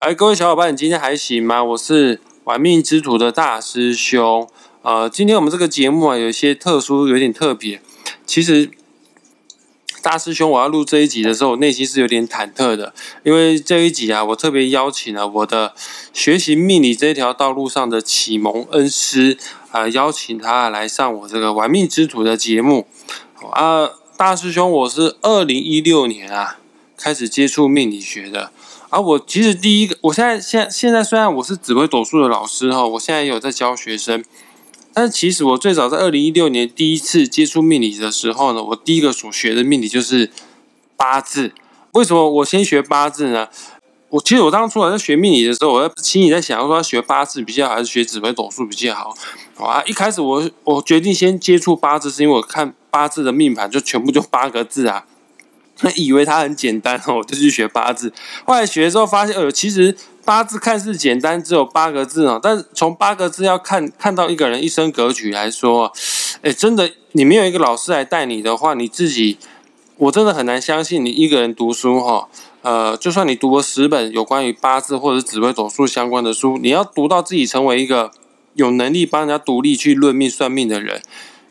哎，各位小伙伴，你今天还行吗？我是玩命之徒的大师兄。呃，今天我们这个节目啊，有一些特殊，有点特别。其实，大师兄，我要录这一集的时候，我内心是有点忐忑的，因为这一集啊，我特别邀请了我的学习命理这条道路上的启蒙恩师啊，邀请他来上我这个玩命之徒的节目啊。大师兄，我是二零一六年啊开始接触命理学的。啊，我其实第一个，我现在现现在虽然我是指挥斗数的老师哈，我现在也有在教学生，但是其实我最早在二零一六年第一次接触命理的时候呢，我第一个所学的命理就是八字。为什么我先学八字呢？我其实我当初在学命理的时候，我在心里在想说，学八字比较好，还是学指挥斗数比较好？啊，一开始我我决定先接触八字，是因为我看八字的命盘就全部就八个字啊。以为它很简单哦，我就去学八字。后来学之后发现，呃，其实八字看似简单，只有八个字哦。但是从八个字要看看到一个人一生格局来说，哎，真的，你没有一个老师来带你的话，你自己，我真的很难相信你一个人读书哈。呃，就算你读了十本有关于八字或者紫微斗数相关的书，你要读到自己成为一个有能力帮人家独立去论命算命的人。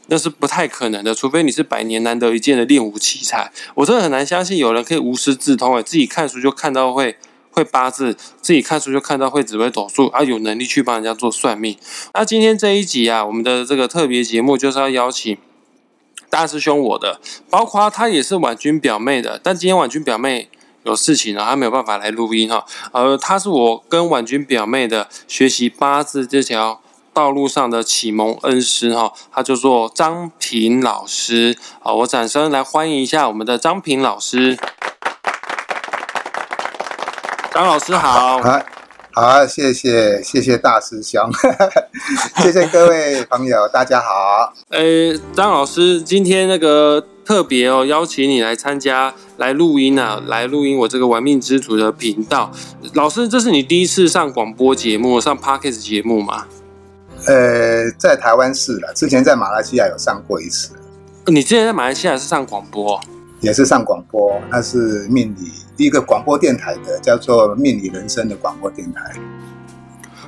那是不太可能的，除非你是百年难得一见的练武奇才。我真的很难相信有人可以无师自通，诶，自己看书就看到会会八字，自己看书就看到会紫微斗数，啊，有能力去帮人家做算命。那今天这一集啊，我们的这个特别节目就是要邀请大师兄我的，包括他也是婉君表妹的，但今天婉君表妹有事情啊，她没有办法来录音哈。呃，他是我跟婉君表妹的学习八字这条。道路上的启蒙恩师哈，他叫做张平老师啊，我掌声来欢迎一下我们的张平老师。张老师好，好，好，谢谢谢谢大师兄，谢谢各位朋友，大家好。呃，张老师，今天那个特别哦，邀请你来参加来录音啊，来录音我这个玩命之徒的频道。老师，这是你第一次上广播节目，上 Podcast 节目吗？呃，在台湾是了，之前在马来西亚有上过一次。你之前在马来西亚是上广播？也是上广播，那是命理一个广播电台的，叫做命理人生的广播电台。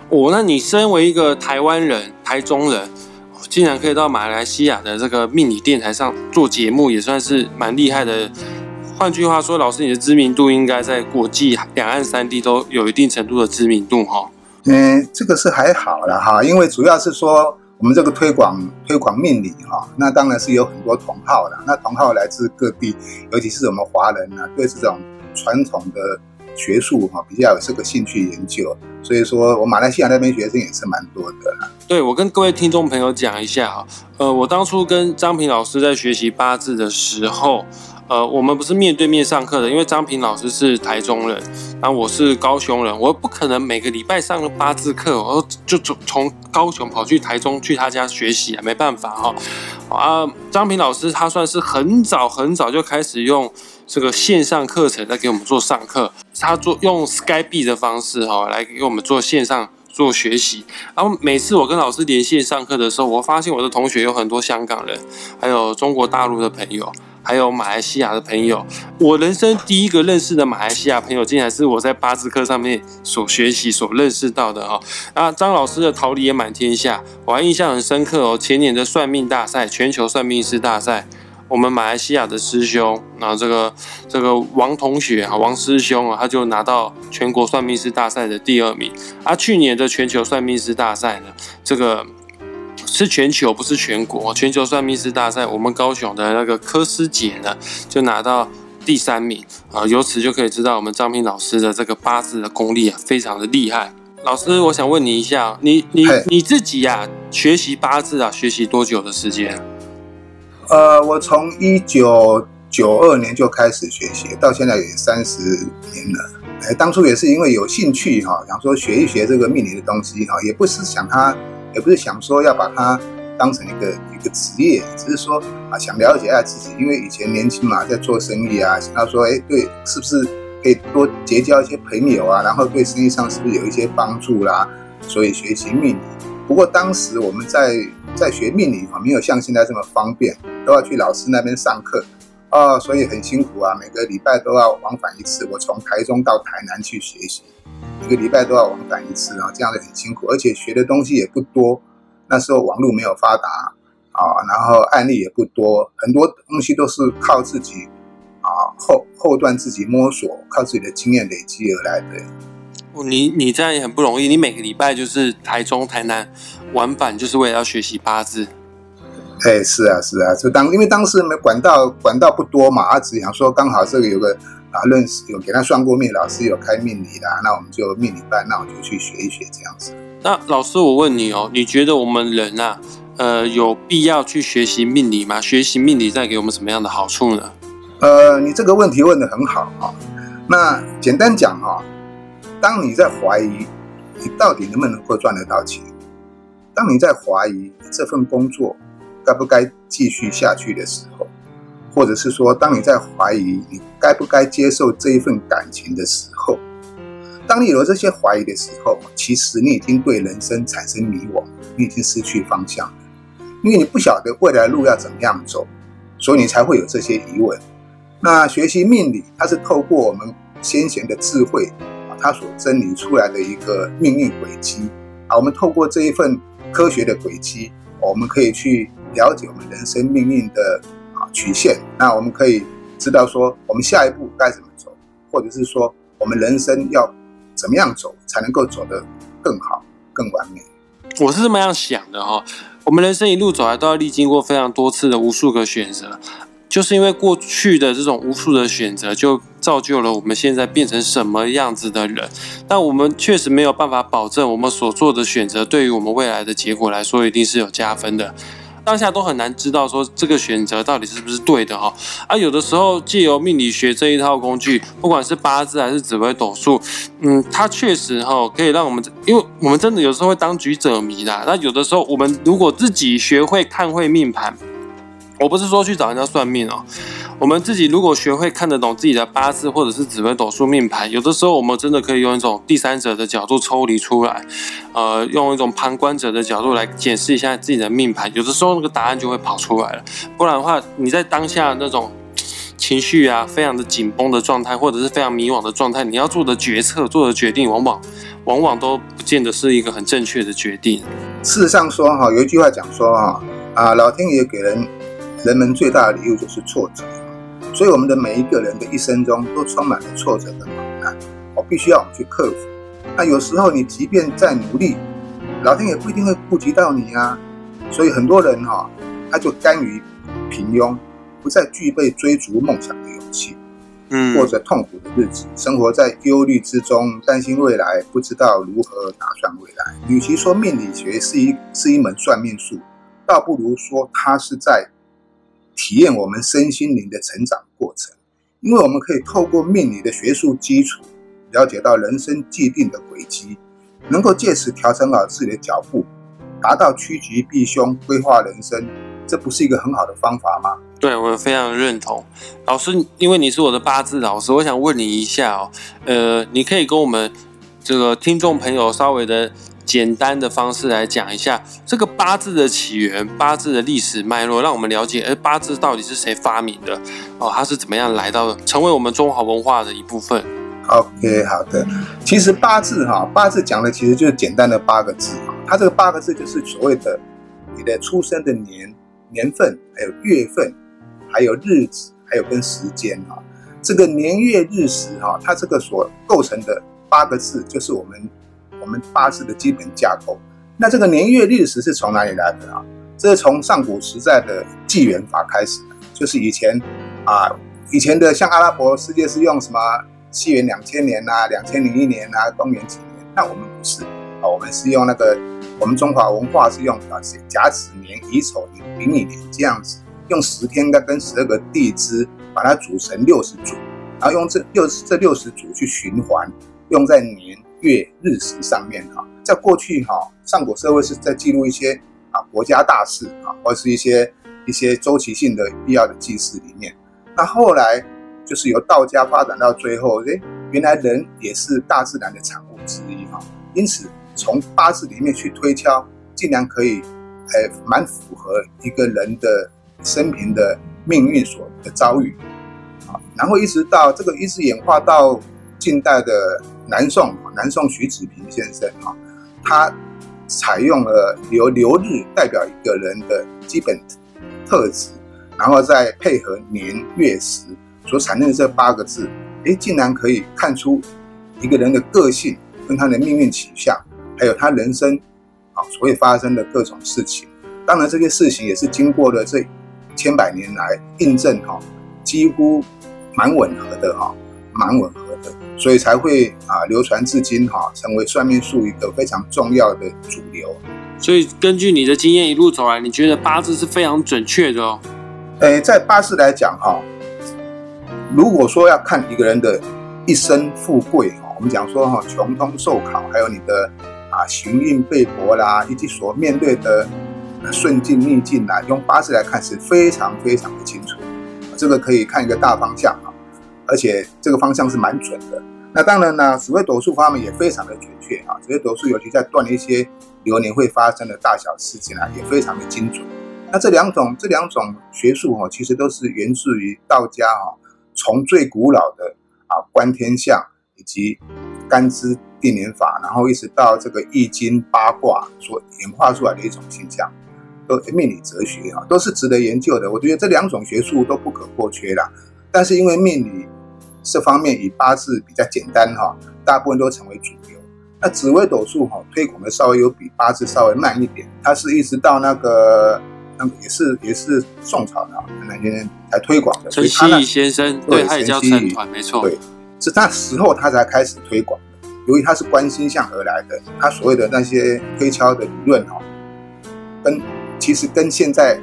哦，那你身为一个台湾人，台中人，竟然可以到马来西亚的这个命理电台上做节目，也算是蛮厉害的。换句话说，老师你的知名度应该在国际两岸三地都有一定程度的知名度哈。嗯，这个是还好了哈，因为主要是说我们这个推广推广命理哈，那当然是有很多同好的，那同好来自各地，尤其是我们华人呢，对这种传统的学术哈比较有这个兴趣研究，所以说我马来西亚那边学生也是蛮多的。对，我跟各位听众朋友讲一下哈，呃，我当初跟张平老师在学习八字的时候。呃，我们不是面对面上课的，因为张平老师是台中人，然后我是高雄人，我不可能每个礼拜上个八字课，我就从从高雄跑去台中去他家学习啊，没办法哈。啊，张平老师他算是很早很早就开始用这个线上课程在给我们做上课，他做用 Skype 的方式哈来给我们做线上做学习，然后每次我跟老师连线上课的时候，我发现我的同学有很多香港人，还有中国大陆的朋友。还有马来西亚的朋友，我人生第一个认识的马来西亚朋友，竟然是我在八字课上面所学习、所认识到的哦。那张老师的桃李也满天下，我还印象很深刻哦。前年的算命大赛，全球算命师大赛，我们马来西亚的师兄，然后这个这个王同学啊，王师兄啊，他就拿到全国算命师大赛的第二名。啊，去年的全球算命师大赛呢，这个。是全球，不是全国。全球算命师大赛，我们高雄的那个柯师姐呢，就拿到第三名啊。由此就可以知道，我们张平老师的这个八字的功力啊，非常的厉害。老师，我想问你一下，你你你自己呀，学习八字啊，学习多久的时间？呃，我从一九九二年就开始学习，到现在也三十年了。哎，当初也是因为有兴趣哈，想说学一学这个命理的东西哈，也不是想他。也不是想说要把它当成一个一个职业，只是说啊，想了解一下自己，因为以前年轻嘛，在做生意啊，想到说，哎，对，是不是可以多结交一些朋友啊，然后对生意上是不是有一些帮助啦？所以学习命理。不过当时我们在在学命理啊，没有像现在这么方便，都要去老师那边上课啊，所以很辛苦啊，每个礼拜都要往返一次，我从台中到台南去学习。一个礼拜都要往返一次啊，这样的很辛苦，而且学的东西也不多。那时候网络没有发达啊，然后案例也不多，很多东西都是靠自己啊后后段自己摸索，靠自己的经验累积而来的。你你这样也很不容易，你每个礼拜就是台中、台南往返，就是为了要学习八字。哎，是啊，是啊，就当因为当时没管道，管道不多嘛，啊只想说刚好这个有个啊认识有给他算过命，老师有开命理的，那我们就命理班，那我就去学一学这样子。那老师，我问你哦，你觉得我们人啊，呃，有必要去学习命理吗？学习命理带给我们什么样的好处呢？呃，你这个问题问的很好啊。那简单讲哈，当你在怀疑你到底能不能够赚得到钱，当你在怀疑这份工作。该不该继续下去的时候，或者是说，当你在怀疑你该不该接受这一份感情的时候，当你有了这些怀疑的时候，其实你已经对人生产生迷惘，你已经失去方向了，因为你不晓得未来路要怎么样走，所以你才会有这些疑问。那学习命理，它是透过我们先贤的智慧，它所整理出来的一个命运轨迹啊，我们透过这一份科学的轨迹，我们可以去。了解我们人生命运的曲线，那我们可以知道说我们下一步该怎么走，或者是说我们人生要怎么样走才能够走得更好、更完美。我是这么样想的哈，我们人生一路走来都要历经过非常多次的无数个选择，就是因为过去的这种无数的选择，就造就了我们现在变成什么样子的人。但我们确实没有办法保证我们所做的选择对于我们未来的结果来说一定是有加分的。当下都很难知道说这个选择到底是不是对的哈啊，有的时候借由命理学这一套工具，不管是八字还是紫微斗数，嗯，它确实哈可以让我们，因为我们真的有时候会当局者迷啦。那有的时候我们如果自己学会看会命盘。我不是说去找人家算命哦，我们自己如果学会看得懂自己的八字或者是紫微斗数命盘，有的时候我们真的可以用一种第三者的角度抽离出来，呃，用一种旁观者的角度来检视一下自己的命盘，有的时候那个答案就会跑出来了。不然的话，你在当下那种情绪啊，非常的紧绷的状态，或者是非常迷惘的状态，你要做的决策、做的决定，往往往往都不见得是一个很正确的决定。事实上说哈，有一句话讲说哈，啊，老天爷给人。人们最大的礼物就是挫折，所以我们的每一个人的一生中都充满了挫折跟苦难，我必须要我们去克服。那有时候你即便再努力，老天也不一定会顾及到你啊。所以很多人哈，他就甘于平庸，不再具备追逐梦想的勇气，嗯，过着痛苦的日子，生活在忧虑之中，担心未来，不知道如何打算未来。与其说命理学是一是一门算命术，倒不如说它是在。体验我们身心灵的成长过程，因为我们可以透过命理的学术基础，了解到人生既定的轨迹，能够借此调整好自己的脚步，达到趋吉避凶、规划人生，这不是一个很好的方法吗？对我非常认同，老师，因为你是我的八字老师，我想问你一下哦，呃，你可以跟我们这个听众朋友稍微的。简单的方式来讲一下这个八字的起源、八字的历史脉络，让我们了解，哎，八字到底是谁发明的？哦，它是怎么样来到的成为我们中华文化的一部分？OK，好的。其实八字哈，八字讲的其实就是简单的八个字它这个八个字就是所谓的你的出生的年、年份，还有月份，还有日子，还有跟时间哈。这个年月日时哈，它这个所构成的八个字，就是我们。我们八字的基本架构，那这个年月日时是从哪里来的啊？这是从上古时代的纪元法开始的，就是以前啊，以前的像阿拉伯世界是用什么西元两千年呐、两千零一年呐、公元几年？那我们不是啊，我们是用那个我们中华文化是用啊甲子年、乙丑年、丙寅年这样子，用十天跟跟十二个地支把它组成六十组，然后用这六这六十组去循环，用在年。月日时上面哈，在过去哈，上古社会是在记录一些啊国家大事啊，或是一些一些周期性的必要的祭祀里面。那后来就是由道家发展到最后，哎，原来人也是大自然的产物之一哈。因此从八字里面去推敲，竟然可以，哎，蛮符合一个人的生平的命运所的遭遇啊。然后一直到这个一直演化到近代的南宋。南宋徐子平先生啊，他采用了由流日代表一个人的基本特质，然后再配合年月时所产生的这八个字，哎，竟然可以看出一个人的个性跟他的命运取向，还有他人生啊所会发生的各种事情。当然，这些事情也是经过了这千百年来印证哈，几乎蛮吻合的哈，蛮吻合，所以才会啊流传至今哈，成为算命术一个非常重要的主流。所以根据你的经验一路走来，你觉得八字是非常准确的哦？诶，在八字来讲哈，如果说要看一个人的一生富贵哈，我们讲说哈穷通寿考，还有你的啊行运背薄啦，以及所面对的。顺境逆境啊，用八字来看是非常非常的清楚，这个可以看一个大方向啊，而且这个方向是蛮准的。那当然呢，紫微斗数方面也非常的准确啊，紫微斗数尤其在断一些流年会发生的大小事件啊，也非常的精准。那这两种这两种学术哈，其实都是源自于道家哈，从最古老的啊观天象以及干支定年法，然后一直到这个易经八卦所演化出来的一种现象。都命理哲学啊，都是值得研究的。我觉得这两种学术都不可或缺啦。但是因为命理这方面以八字比较简单哈，大部分都成为主流。那紫微斗数哈推广的稍微有比八字稍微慢一点，它是一直到那个那也是也是宋朝的那些才推广的。陈希先生对，他也叫成团，没错，对，是那时候他才开始推广的。由于他是观星象而来的，他所谓的那些推敲的理论哈，跟其实跟现在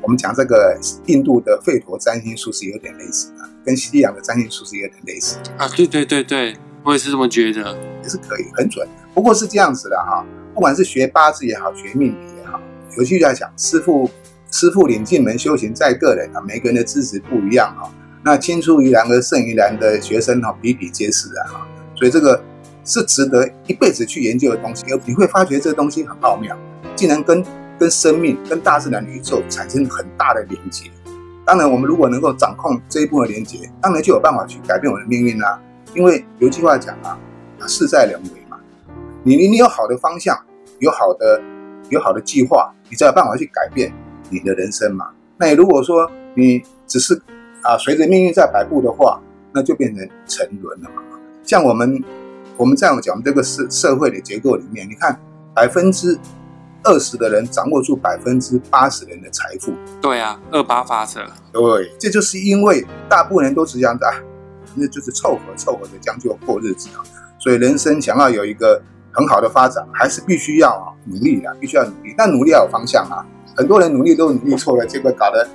我们讲这个印度的吠陀占星术是有点类似的，跟西洋的占星术是有点类似啊。对对对对，我也是这么觉得，也是可以很准。不过是这样子的哈，不管是学八字也好，学命理也好，尤其在讲师傅师傅领进门，修行在个人啊，每个人的资质不一样哈。那青出于蓝而胜于蓝的学生哈，比比皆是啊。所以这个是值得一辈子去研究的东西，你会发觉这个东西很奥妙，竟然跟。跟生命、跟大自然、宇宙产生很大的连接。当然，我们如果能够掌控这一部分连接，当然就有办法去改变我的命运啦。因为有句话讲啊，事在人为嘛。你你你有好的方向，有好的有好的计划，你才有办法去改变你的人生嘛。那你如果说你只是啊随着命运在摆布的话，那就变成沉沦了嘛。像我们我们这样讲，这个社社会的结构里面，你看百分之。二十的人掌握住百分之八十人的财富，对啊，二八法则，对，这就是因为大部分人都是这样子啊，那就是凑合凑合的将就过日子啊。所以人生想要有一个很好的发展，还是必须要努力的，必须要努力。但努力要有方向啊，很多人努力都努力错了，结果搞得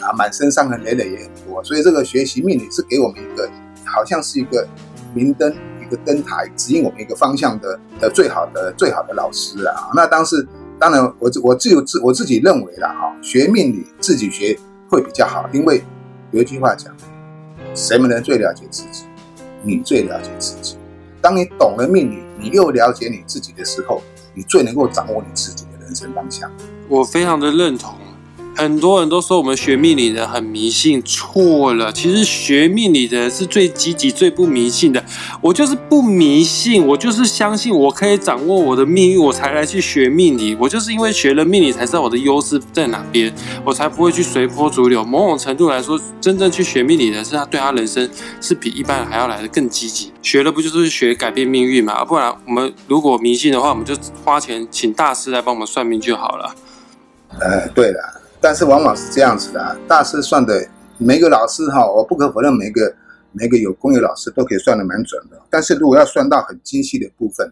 啊满身伤痕累累也很多。所以这个学习命理是给我们一个，好像是一个明灯。一个灯台指引我们一个方向的的最好的最好的老师啊，那当时当然我我自有自我自己认为了哈，学命理自己学会比较好，因为有一句话讲，谁们人最了解自己？你最了解自己。当你懂了命理，你又了解你自己的时候，你最能够掌握你自己的人生方向。我非常的认同。很多人都说我们学命理的很迷信，错了。其实学命理的人是最积极、最不迷信的。我就是不迷信，我就是相信我可以掌握我的命运，我才来去学命理。我就是因为学了命理，才知道我的优势在哪边，我才不会去随波逐流。某种程度来说，真正去学命理的是他对他人生是比一般人还要来的更积极。学了不就是学改变命运嘛？不然我们如果迷信的话，我们就花钱请大师来帮我们算命就好了。呃，对了。但是往往是这样子的，大师算的每个老师哈，我不可否认每个每个有功的老师都可以算的蛮准的。但是如果要算到很精细的部分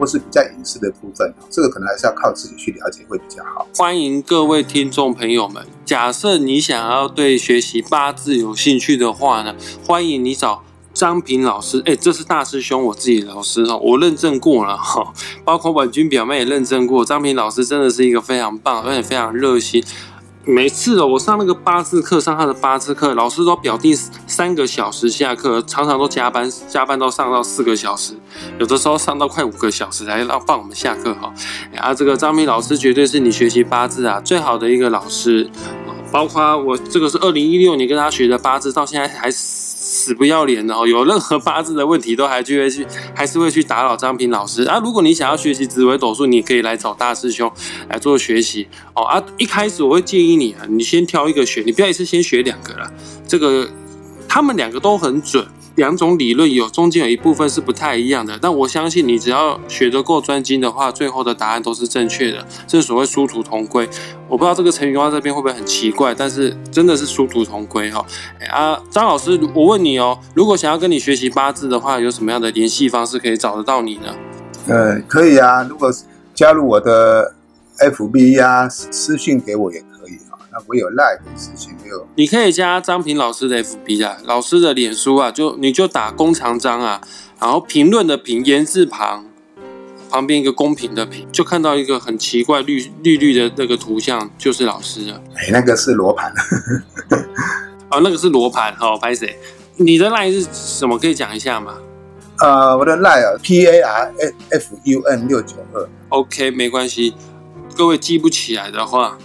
或是比较隐私的部分这个可能还是要靠自己去了解会比较好。欢迎各位听众朋友们，假设你想要对学习八字有兴趣的话呢，欢迎你找。张平老师，哎，这是大师兄，我自己老师哦，我认证过了哈，包括婉君表妹也认证过。张平老师真的是一个非常棒，而且非常热心。每次哦，我上那个八字课，上他的八字课，老师都表弟三个小时下课，常常都加班，加班到上到四个小时，有的时候上到快五个小时才让放我们下课哈。啊，这个张明老师绝对是你学习八字啊最好的一个老师，包括我这个是二零一六年跟他学的八字，到现在还。死不要脸的哦，有任何八字的问题都还去会去，还是会去打扰张平老师啊。如果你想要学习紫微斗数，你可以来找大师兄来做学习哦啊。一开始我会建议你啊，你先挑一个学，你不要一次先学两个了，这个他们两个都很准。两种理论有中间有一部分是不太一样的，但我相信你只要学得够专精的话，最后的答案都是正确的。这是所谓殊途同归。我不知道这个成语用到这边会不会很奇怪，但是真的是殊途同归哈。啊，张老师，我问你哦，如果想要跟你学习八字的话，有什么样的联系方式可以找得到你呢？呃，可以啊，如果加入我的 FB 呀，私信给我也可以。我有 like 的事情没有？你可以加张平老师的 FB 啊，老师的脸书啊，就你就打弓长张啊，然后评论的评言字旁旁边一个公平的平，就看到一个很奇怪绿绿绿的那个图像，就是老师了。哎，那个是罗盘。哦，那个是罗盘。好，拍谁？你的 line 是什么？可以讲一下吗？呃，我的 line 啊，P A R F U N 六九二。OK，没关系。各位记不起来的话。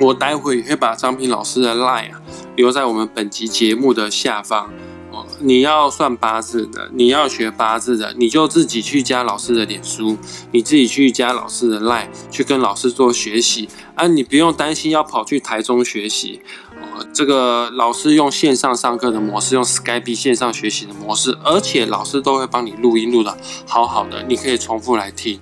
我待会也会把张平老师的 line 啊留在我们本集节目的下方哦。你要算八字的，你要学八字的，你就自己去加老师的脸书，你自己去加老师的 line，去跟老师做学习啊。你不用担心要跑去台中学习。这个老师用线上上课的模式，用 Skype 线上学习的模式，而且老师都会帮你录音录的好好的，你可以重复来听。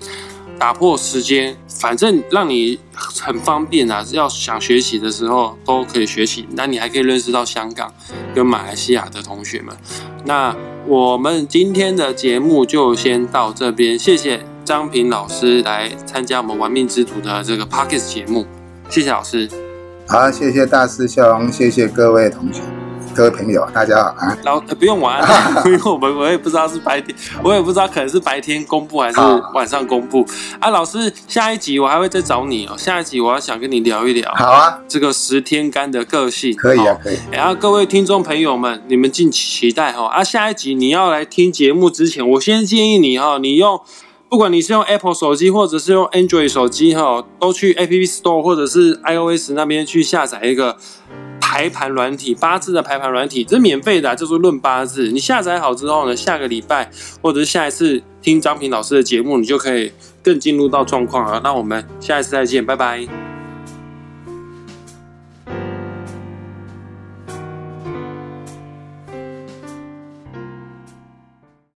打破时间，反正让你很方便啊！要想学习的时候都可以学习。那你还可以认识到香港跟马来西亚的同学们。那我们今天的节目就先到这边，谢谢张平老师来参加我们玩命之徒的这个 Pockets 节目，谢谢老师。好，谢谢大师兄，谢谢各位同学。各位朋友，大家好啊！老不用玩，因为我们我也不知道是白天，我也不知道可能是白天公布还是晚上公布啊。老师，下一集我还会再找你哦。下一集我要想跟你聊一聊。好啊，这个十天干的个性可以啊，可以。然后各位听众朋友们，你们敬请期待哈。啊，下一集你要来听节目之前，我先建议你哈，你用不管你是用 Apple 手机或者是用 Android 手机哈，都去 App Store 或者是 iOS 那边去下载一个。排盘软体，八字的排盘软体，这是免费的，叫做论八字。你下载好之后呢，下个礼拜或者是下一次听张平老师的节目，你就可以更进入到状况了。那我们下一次再见，拜拜。